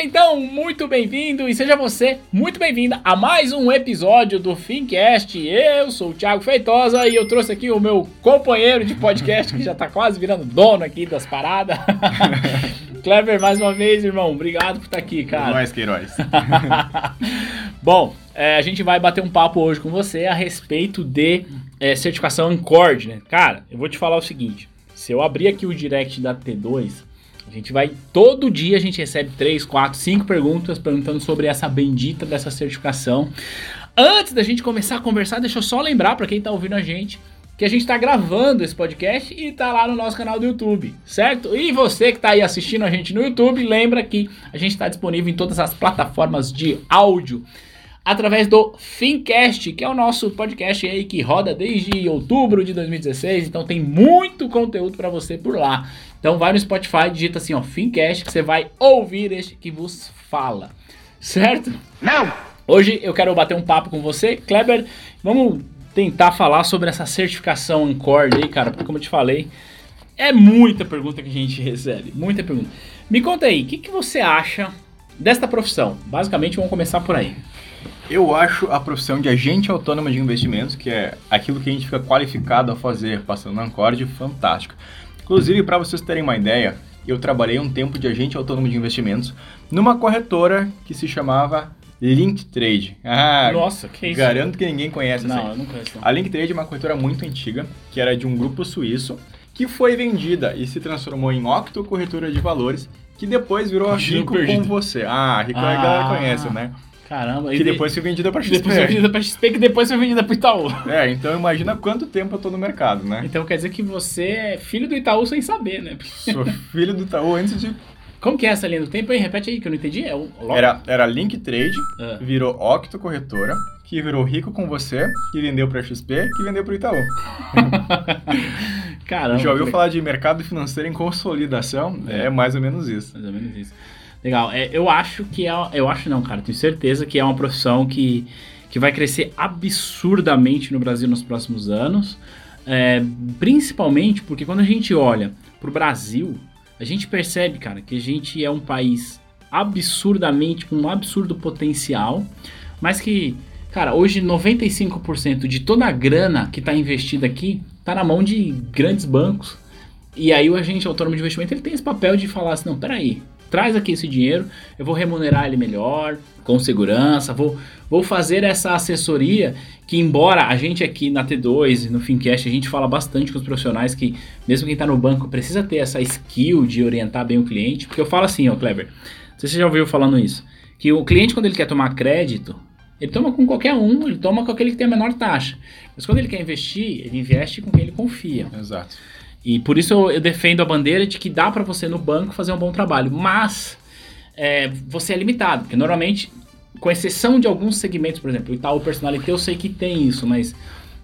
Seja então muito bem-vindo e seja você muito bem-vinda a mais um episódio do Fincast. Eu sou o Thiago Feitosa e eu trouxe aqui o meu companheiro de podcast que já tá quase virando dono aqui das paradas. Clever, mais uma vez, irmão, obrigado por estar aqui, cara. Nós, Queiroz. Bom, é, a gente vai bater um papo hoje com você a respeito de é, certificação Ancord, né? Cara, eu vou te falar o seguinte: se eu abrir aqui o direct da T2, a gente vai. Todo dia a gente recebe 3, 4, 5 perguntas perguntando sobre essa bendita dessa certificação. Antes da gente começar a conversar, deixa eu só lembrar para quem tá ouvindo a gente que a gente tá gravando esse podcast e tá lá no nosso canal do YouTube, certo? E você que tá aí assistindo a gente no YouTube, lembra que a gente tá disponível em todas as plataformas de áudio através do Fincast, que é o nosso podcast aí que roda desde outubro de 2016, então tem muito conteúdo para você por lá. Então vai no Spotify, digita assim, ó, Fincast, que você vai ouvir este que vos fala. Certo? Não! Hoje eu quero bater um papo com você, Kleber. Vamos tentar falar sobre essa certificação Ancord aí, cara, porque como eu te falei, é muita pergunta que a gente recebe, muita pergunta. Me conta aí, o que, que você acha desta profissão? Basicamente, vamos começar por aí. Eu acho a profissão de agente autônomo de investimentos, que é aquilo que a gente fica qualificado a fazer passando na Ancord, fantástica. Inclusive, para vocês terem uma ideia, eu trabalhei um tempo de agente autônomo de investimentos numa corretora que se chamava Linktrade. Ah, Nossa, que isso? Garanto que ninguém conhece essa Não, eu não conheço. não. A Linktrade é uma corretora muito antiga, que era de um grupo suíço, que foi vendida e se transformou em Octo Corretora de Valores, que depois virou a Rico com você. Ah, Rico a Ah. galera conhece, né? Caramba, Que depois foi vendida para XP. depois foi vendida pra XP, que depois foi vendida pro Itaú. É, então imagina quanto tempo eu tô no mercado, né? Então quer dizer que você é filho do Itaú sem saber, né? Sou filho do Itaú antes de... Como que é essa linha do tempo aí? Repete aí que eu não entendi. É o? Era, era Link Trade, Ah. virou Octo Corretora, que virou Rico com você, que vendeu para XP, que vendeu para Itaú. Caramba. Já ouviu falar de mercado financeiro em consolidação? É, mais ou menos isso. Mais ou menos isso. Legal. É, eu acho que é. Eu acho não, cara. Tenho certeza que é uma profissão que, que vai crescer absurdamente no Brasil nos próximos anos. É, principalmente porque quando a gente olha pro Brasil, a gente percebe, cara, que a gente é um país absurdamente, com um absurdo potencial, mas que, cara, hoje 95% de toda a grana que está investida aqui tá na mão de grandes bancos. E aí o agente autônomo de investimento ele tem esse papel de falar assim, não, peraí, traz aqui esse dinheiro, eu vou remunerar ele melhor, com segurança, vou, vou fazer essa assessoria que embora a gente aqui na T2 e no Fincast, a gente fala bastante com os profissionais que mesmo quem está no banco precisa ter essa skill de orientar bem o cliente, porque eu falo assim, ó sei se você já ouviu falando isso, que o cliente quando ele quer tomar crédito, ele toma com qualquer um, ele toma com aquele que tem a menor taxa. Mas quando ele quer investir, ele investe com quem ele confia. Exato. E por isso eu, eu defendo a bandeira de que dá para você no banco fazer um bom trabalho, mas é, você é limitado, porque normalmente, com exceção de alguns segmentos, por exemplo, o Itaú Personalité eu sei que tem isso, mas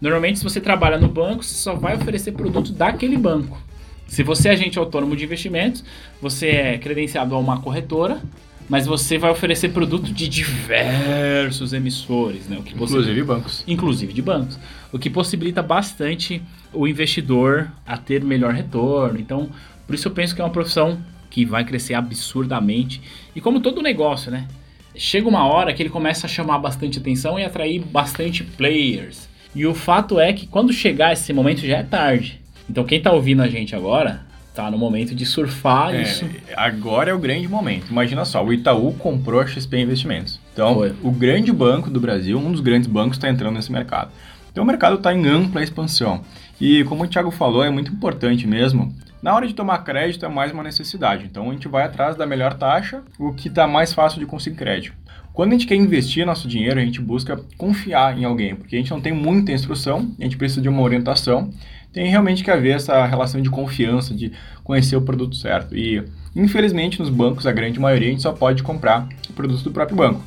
normalmente se você trabalha no banco, você só vai oferecer produto daquele banco. Se você é agente autônomo de investimentos, você é credenciado a uma corretora, mas você vai oferecer produto de diversos emissores, né? O que Inclusive bancos. inclusive de bancos, o que possibilita bastante o investidor a ter melhor retorno. Então, por isso eu penso que é uma profissão que vai crescer absurdamente. E como todo negócio, né? Chega uma hora que ele começa a chamar bastante atenção e atrair bastante players. E o fato é que quando chegar esse momento já é tarde. Então quem tá ouvindo a gente agora tá no momento de surfar É, isso. agora é o grande momento. Imagina só, o Itaú comprou a XP Investimentos. Então, Foi. o grande banco do Brasil, um dos grandes bancos, está entrando nesse mercado. Então, o mercado está em ampla expansão. E, como o Thiago falou, é muito importante mesmo. Na hora de tomar crédito é mais uma necessidade. Então, a gente vai atrás da melhor taxa, o que está mais fácil de conseguir crédito. Quando a gente quer investir nosso dinheiro, a gente busca confiar em alguém, porque a gente não tem muita instrução, a gente precisa de uma orientação, tem realmente que haver essa relação de confiança, de conhecer o produto certo. E, infelizmente, nos bancos, a grande maioria, a gente só pode comprar o produto do próprio banco.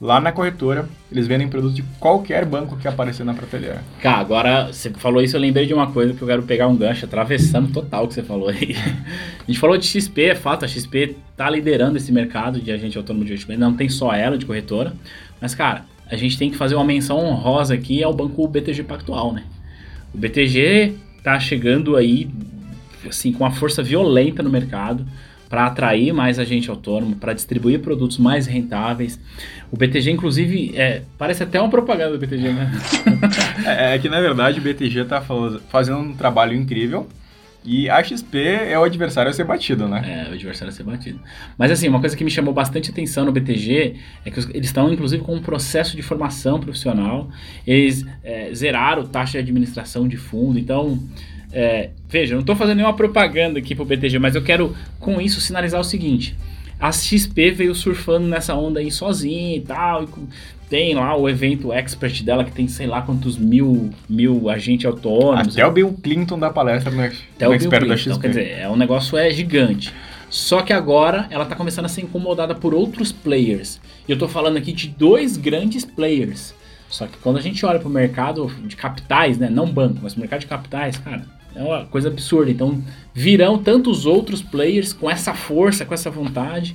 Lá na corretora, eles vendem produtos de qualquer banco que aparecer na prateleira. Cara, agora você falou isso, eu lembrei de uma coisa que eu quero pegar um gancho, atravessando total o que você falou aí. A gente falou de XP, é fato, a XP tá liderando esse mercado de agente autônomo de investimento, não tem só ela de corretora, mas cara, a gente tem que fazer uma menção honrosa aqui ao banco BTG Pactual, né? O BTG tá chegando aí, assim, com uma força violenta no mercado para atrair mais agente autônomo, para distribuir produtos mais rentáveis. O BTG, inclusive, é, parece até uma propaganda do BTG, né? é, é, que, na verdade, o BTG está fazendo um trabalho incrível. E a XP é o adversário a ser batido, né? É, o adversário a ser batido. Mas assim, uma coisa que me chamou bastante atenção no BTG é que eles estão, inclusive, com um processo de formação profissional. Eles é, zeraram taxa de administração de fundo. Então, é, veja, não estou fazendo nenhuma propaganda aqui pro BTG, mas eu quero com isso sinalizar o seguinte: a XP veio surfando nessa onda aí sozinha e tal. Tem lá o evento expert dela que tem sei lá quantos mil, mil agentes autônomos. Até o Bill Clinton da palestra no, Até no o expert da XP. Então, quer dizer, é, o negócio é gigante. Só que agora ela está começando a ser incomodada por outros players. E eu estou falando aqui de dois grandes players. Só que quando a gente olha para o mercado de capitais, né, não banco, mas o mercado de capitais, cara, é uma coisa absurda. Então virão tantos outros players com essa força, com essa vontade,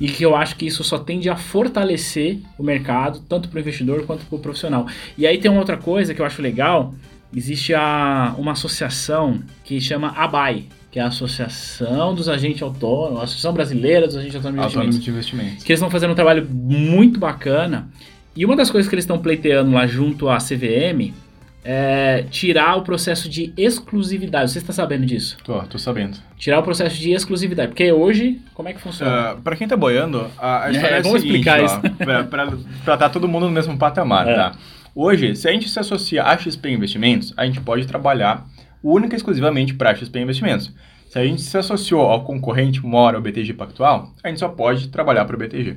e que eu acho que isso só tende a fortalecer o mercado, tanto para o investidor quanto para o profissional. E aí tem uma outra coisa que eu acho legal: existe a, uma associação que chama ABAI, que é a Associação dos Agentes Autônomos, a Associação Brasileira dos Agentes Autônomos de Investimentos. de Investimentos. Que eles estão fazendo um trabalho muito bacana. E uma das coisas que eles estão pleiteando lá junto à CVM é, tirar o processo de exclusividade. Você está sabendo disso? Tô, tô sabendo. Tirar o processo de exclusividade. Porque hoje, como é que funciona? Uh, para quem tá boiando, a, a história é, é vamos seguinte, explicar ó, isso. Para estar tá todo mundo no mesmo patamar, é. tá? Hoje, se a gente se associa a XP Investimentos, a gente pode trabalhar única e exclusivamente para XP Investimentos. Se a gente se associou ao concorrente Mora ou BTG Pactual, a gente só pode trabalhar para o BTG.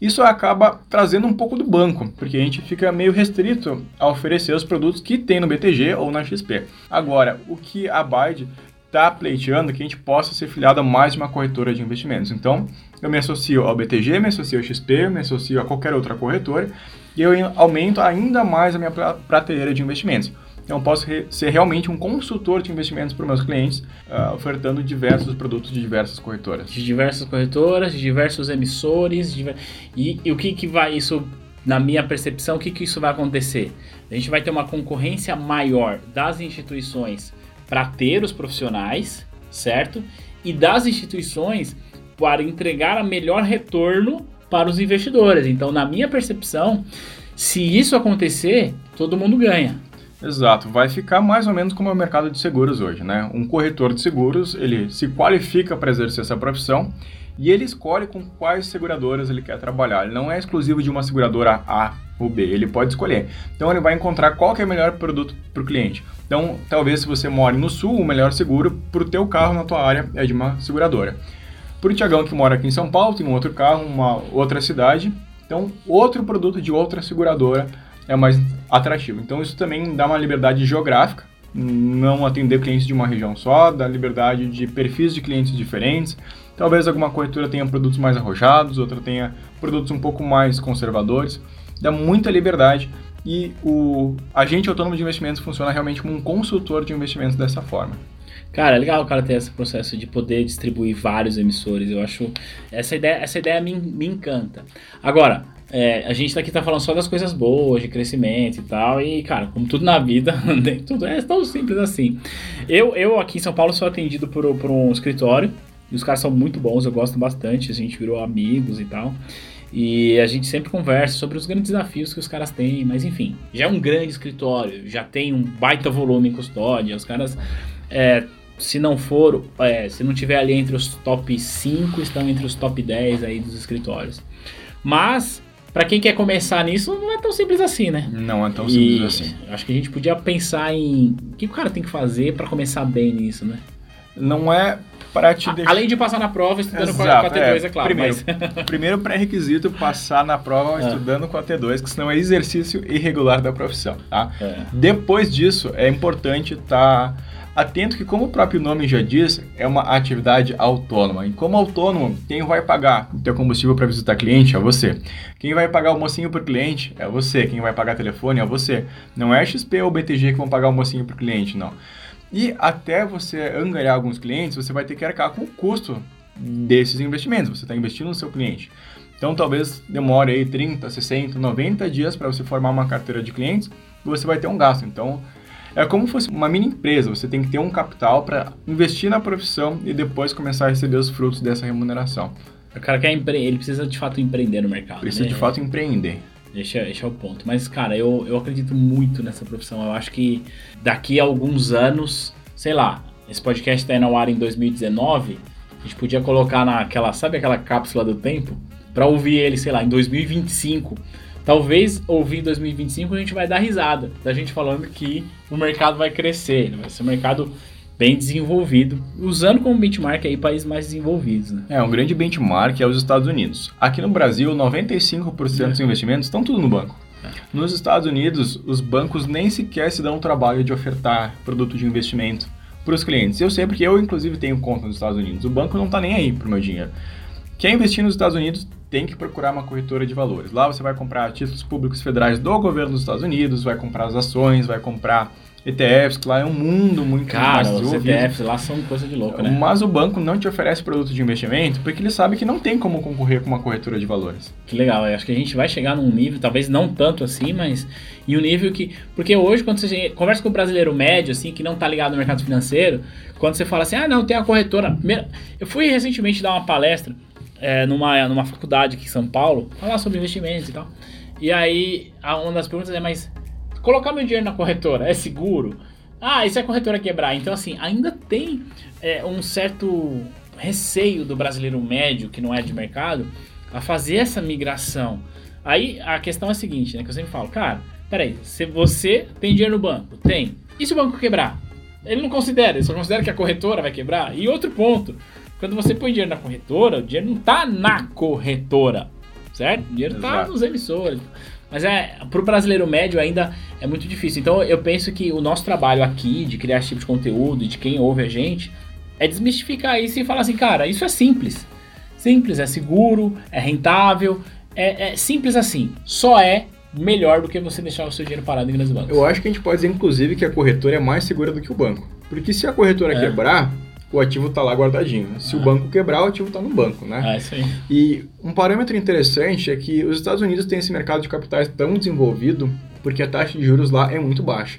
Isso acaba trazendo um pouco do banco, porque a gente fica meio restrito a oferecer os produtos que tem no BTG ou na XP. Agora, o que a Bide está pleiteando é que a gente possa ser filiado a mais de uma corretora de investimentos. Então, eu me associo ao BTG, me associo ao XP, me associo a qualquer outra corretora e eu aumento ainda mais a minha prateleira de investimentos. Então, eu posso ser realmente um consultor de investimentos para meus clientes, uh, ofertando diversos produtos de diversas corretoras. De diversas corretoras, de diversos emissores. De... E, e, o que, que vai isso, na minha percepção, o que, que isso vai acontecer? A gente vai ter uma concorrência maior das instituições para ter os profissionais, certo? E das instituições para entregar a melhor retorno para os investidores. Então, na minha percepção, se isso acontecer, todo mundo ganha. Exato, vai ficar mais ou menos como é o mercado de seguros hoje, né? Um corretor de seguros, ele se qualifica para exercer essa profissão e ele escolhe com quais seguradoras ele quer trabalhar. Ele não é exclusivo de uma seguradora A ou B, ele pode escolher. Então ele vai encontrar qual que é o melhor produto para o cliente. Então, talvez se você mora no sul, o melhor seguro para o teu carro na tua área é de uma seguradora. Para o Tiagão que mora aqui em São Paulo, tem um outro carro, uma outra cidade, então outro produto de outra seguradora é mais atrativo. Então isso também dá uma liberdade geográfica, não atender clientes de uma região só, dá liberdade de perfis de clientes diferentes. Talvez alguma corretora tenha produtos mais arrojados, outra tenha produtos um pouco mais conservadores. Dá muita liberdade e o agente autônomo de investimentos funciona realmente como um consultor de investimentos dessa forma. Cara, é legal o cara ter esse processo de poder distribuir vários emissores. Eu acho. Essa ideia, essa ideia me, me encanta. Agora, é, a gente aqui tá falando só das coisas boas, de crescimento e tal, e, cara, como tudo na vida, tudo é tão simples assim. Eu, eu aqui em São Paulo sou atendido por, por um escritório, e os caras são muito bons, eu gosto bastante, a gente virou amigos e tal. E a gente sempre conversa sobre os grandes desafios que os caras têm, mas enfim, já é um grande escritório, já tem um baita volume em custódia, os caras, é, se não for, é, se não tiver ali entre os top 5, estão entre os top 10 aí dos escritórios. Mas para quem quer começar nisso, não é tão simples assim, né? Não é tão simples assim. Acho que a gente podia pensar em o que o cara tem que fazer para começar bem nisso, né? Não é para te deixar... Além de passar na prova estudando Exato, com a T2, é, é claro. Primeiro, mas... primeiro pré-requisito, passar na prova é. estudando com a T2, que senão é exercício irregular da profissão, tá? É. Depois disso, é importante estar... Tá atento que, como o próprio nome já diz, é uma atividade autônoma. E como autônomo, quem vai pagar o teu combustível para visitar cliente é você. Quem vai pagar o mocinho por cliente é você. Quem vai pagar telefone é você. Não é XP ou BTG que vão pagar o mocinho por cliente, não. E até você angariar alguns clientes, você vai ter que arcar com o custo desses investimentos. Você está investindo no seu cliente. Então, talvez demore aí 30, 60, 90 dias para você formar uma carteira de clientes e você vai ter um gasto. Então, é como se fosse uma mini empresa. Você tem que ter um capital para investir na profissão e depois começar a receber os frutos dessa remuneração. O cara quer empre... ele precisa de fato empreender no mercado. Precisa né? de fato empreender. Esse é, esse é o ponto. Mas, cara, eu, eu acredito muito nessa profissão. Eu acho que daqui a alguns anos, sei lá, esse podcast está no ar em 2019, a gente podia colocar naquela, sabe aquela cápsula do tempo? Para ouvir ele, sei lá, em 2025. Talvez ouvir em 2025 a gente vai dar risada da gente falando que o mercado vai crescer, vai ser um mercado bem desenvolvido, usando como benchmark aí países mais desenvolvidos. Né? É, um grande benchmark é os Estados Unidos. Aqui no Brasil, 95% é. dos investimentos estão tudo no banco. É. Nos Estados Unidos, os bancos nem sequer se dão o trabalho de ofertar produto de investimento para os clientes. Eu sei porque eu, inclusive, tenho conta nos Estados Unidos. O banco não está nem aí para o meu dinheiro. Quem investir nos Estados Unidos tem que procurar uma corretora de valores. Lá você vai comprar títulos públicos federais do governo dos Estados Unidos, vai comprar as ações, vai comprar ETFs, que lá é um mundo muito Cara, mais desenvolvido. os ETFs lá são coisa de louco, né? Mas o banco não te oferece produto de investimento porque ele sabe que não tem como concorrer com uma corretora de valores. Que legal, eu acho que a gente vai chegar num nível, talvez não tanto assim, mas em um nível que... Porque hoje, quando você conversa com o brasileiro médio, assim, que não tá ligado no mercado financeiro, quando você fala assim, ah, não, tem a corretora... Eu fui recentemente dar uma palestra é, numa, numa faculdade aqui em São Paulo, falar sobre investimentos e tal. E aí, uma das perguntas é, mas colocar meu dinheiro na corretora é seguro? Ah, e se a corretora quebrar? Então, assim, ainda tem é, um certo receio do brasileiro médio, que não é de mercado, a fazer essa migração. Aí a questão é a seguinte, né? Que eu sempre falo, cara, peraí, se você tem dinheiro no banco, tem. E se o banco quebrar? Ele não considera, ele só considera que a corretora vai quebrar. E outro ponto, quando você põe dinheiro na corretora, o dinheiro não está na corretora, certo? O dinheiro está nos emissores. Mas é, para o brasileiro médio ainda é muito difícil. Então eu penso que o nosso trabalho aqui de criar esse tipo de conteúdo, de quem ouve a gente, é desmistificar isso e falar assim, cara, isso é simples. Simples, é seguro, é rentável, é, é simples assim. Só é melhor do que você deixar o seu dinheiro parado em grandes bancos. Eu acho que a gente pode dizer, inclusive, que a corretora é mais segura do que o banco. Porque se a corretora é. quebrar, o ativo está lá guardadinho. Se ah. o banco quebrar, o ativo está no banco, né? Ah, isso aí. E um parâmetro interessante é que os Estados Unidos têm esse mercado de capitais tão desenvolvido porque a taxa de juros lá é muito baixa.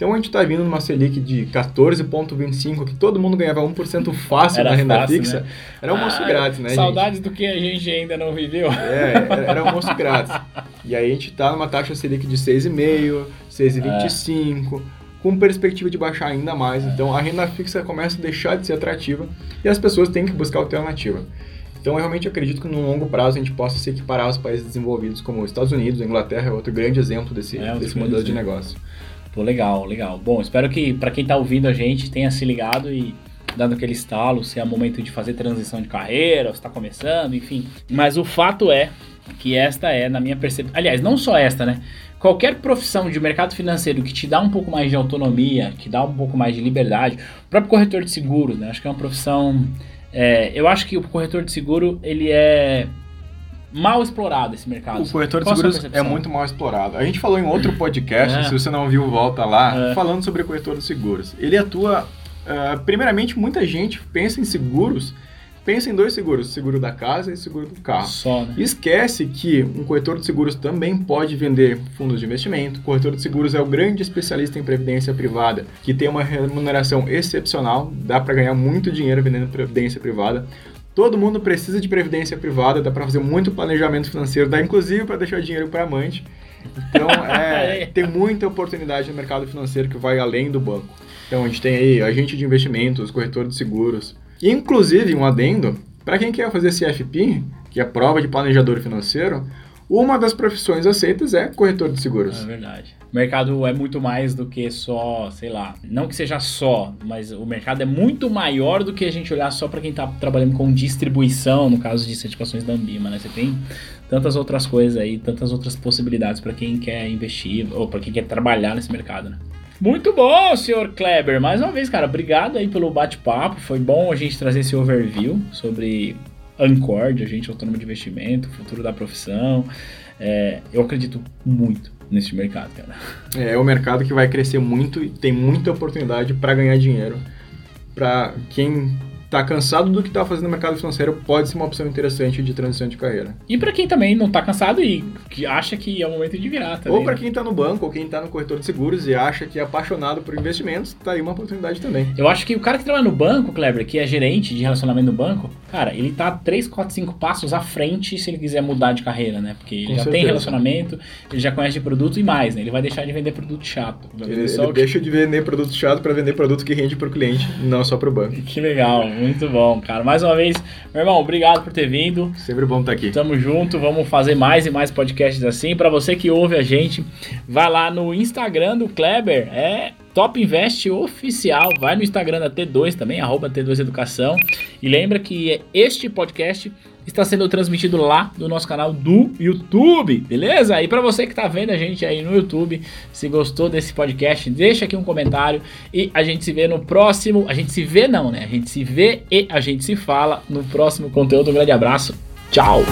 Então a gente está vindo numa Selic de 14,25, que todo mundo ganhava 1% fácil era na renda fácil, fixa. Né? Era almoço ah, grátis, né? Saudades gente? do que a gente ainda não viveu. É, era almoço grátis. E aí a gente está numa taxa Selic de 6,5, 6,25. É com perspectiva de baixar ainda mais. Então a renda fixa começa a deixar de ser atrativa e as pessoas têm que buscar alternativa. Então eu realmente acredito que no longo prazo a gente possa se equiparar aos países desenvolvidos como os Estados Unidos, a Inglaterra é outro grande exemplo desse, é, desse modelo de negócio. Pô, legal, legal. Bom, espero que para quem está ouvindo a gente tenha se ligado e dando aquele estalo, se é momento de fazer transição de carreira, se está começando, enfim. Mas o fato é que esta é, na minha percepção. Aliás, não só esta, né? Qualquer profissão de mercado financeiro que te dá um pouco mais de autonomia, que dá um pouco mais de liberdade, o próprio corretor de seguros, né? Acho que é uma profissão. É, eu acho que o corretor de seguro ele é mal explorado esse mercado. O corretor de Qual seguros é muito mal explorado. A gente falou em outro podcast, é. se você não viu, volta lá, é. falando sobre o corretor de seguros. Ele atua. Uh, primeiramente, muita gente pensa em seguros pensa em dois seguros, seguro da casa e seguro do carro. Só, né? Esquece que um corretor de seguros também pode vender fundos de investimento. O corretor de seguros é o grande especialista em previdência privada, que tem uma remuneração excepcional, dá para ganhar muito dinheiro vendendo previdência privada. Todo mundo precisa de previdência privada, dá para fazer muito planejamento financeiro, dá inclusive para deixar dinheiro para amante. Então, é, tem muita oportunidade no mercado financeiro que vai além do banco. Então, a gente tem aí agente de investimentos, corretor de seguros, Inclusive, um adendo, para quem quer fazer CFP, que é a prova de planejador financeiro, Uma das profissões aceitas é corretor de seguros. É verdade. O mercado é muito mais do que só, sei lá, não que seja só, mas o mercado é muito maior do que a gente olhar só para quem está trabalhando com distribuição, no caso de certificações da Ambima, né? Você tem tantas outras coisas aí, tantas outras possibilidades para quem quer investir ou para quem quer trabalhar nesse mercado, né? Muito bom, senhor Kleber. Mais uma vez, cara, obrigado aí pelo bate-papo. Foi bom a gente trazer esse overview sobre Ancor, de agente autônomo de investimento, futuro da profissão. É, eu acredito muito nesse mercado, cara. É, é um mercado que vai crescer muito e tem muita oportunidade para ganhar dinheiro. Para quem tá cansado do que tá fazendo no mercado financeiro, pode ser uma opção interessante de transição de carreira. E para quem também não tá cansado e que acha que é o momento de virar também. Ou para quem tá no banco, ou quem tá no corretor de seguros e acha que é apaixonado por investimentos, tá aí uma oportunidade também. Eu acho que o cara que trabalha no banco, Kleber, que é gerente de relacionamento no banco, cara, ele tá 3, 4, 5 passos à frente se ele quiser mudar de carreira, né? Porque ele Com já certeza. tem relacionamento, ele já conhece de produto e mais, né? Ele vai deixar de vender produto chato. Ele, ele o que- deixa de vender produto chato para vender produto que rende pro cliente, não só pro banco. Que legal, muito bom, cara. Mais uma vez, meu irmão, obrigado por ter vindo. Sempre bom estar aqui. Tamo junto, vamos fazer mais e mais podcasts assim. Pra você que ouve a gente, vai lá no Instagram do Kleber, é Top Invest Oficial. Vai no Instagram da T2 também, arroba T2 Educação. E lembra que este podcast está sendo transmitido lá no nosso canal do YouTube, beleza? E pra você que tá vendo a gente aí no YouTube, se gostou desse podcast, deixa aqui um comentário e a gente se vê no próximo. A gente se vê não, né? A gente se vê e a gente se fala no próximo conteúdo. Um grande abraço. Tchau!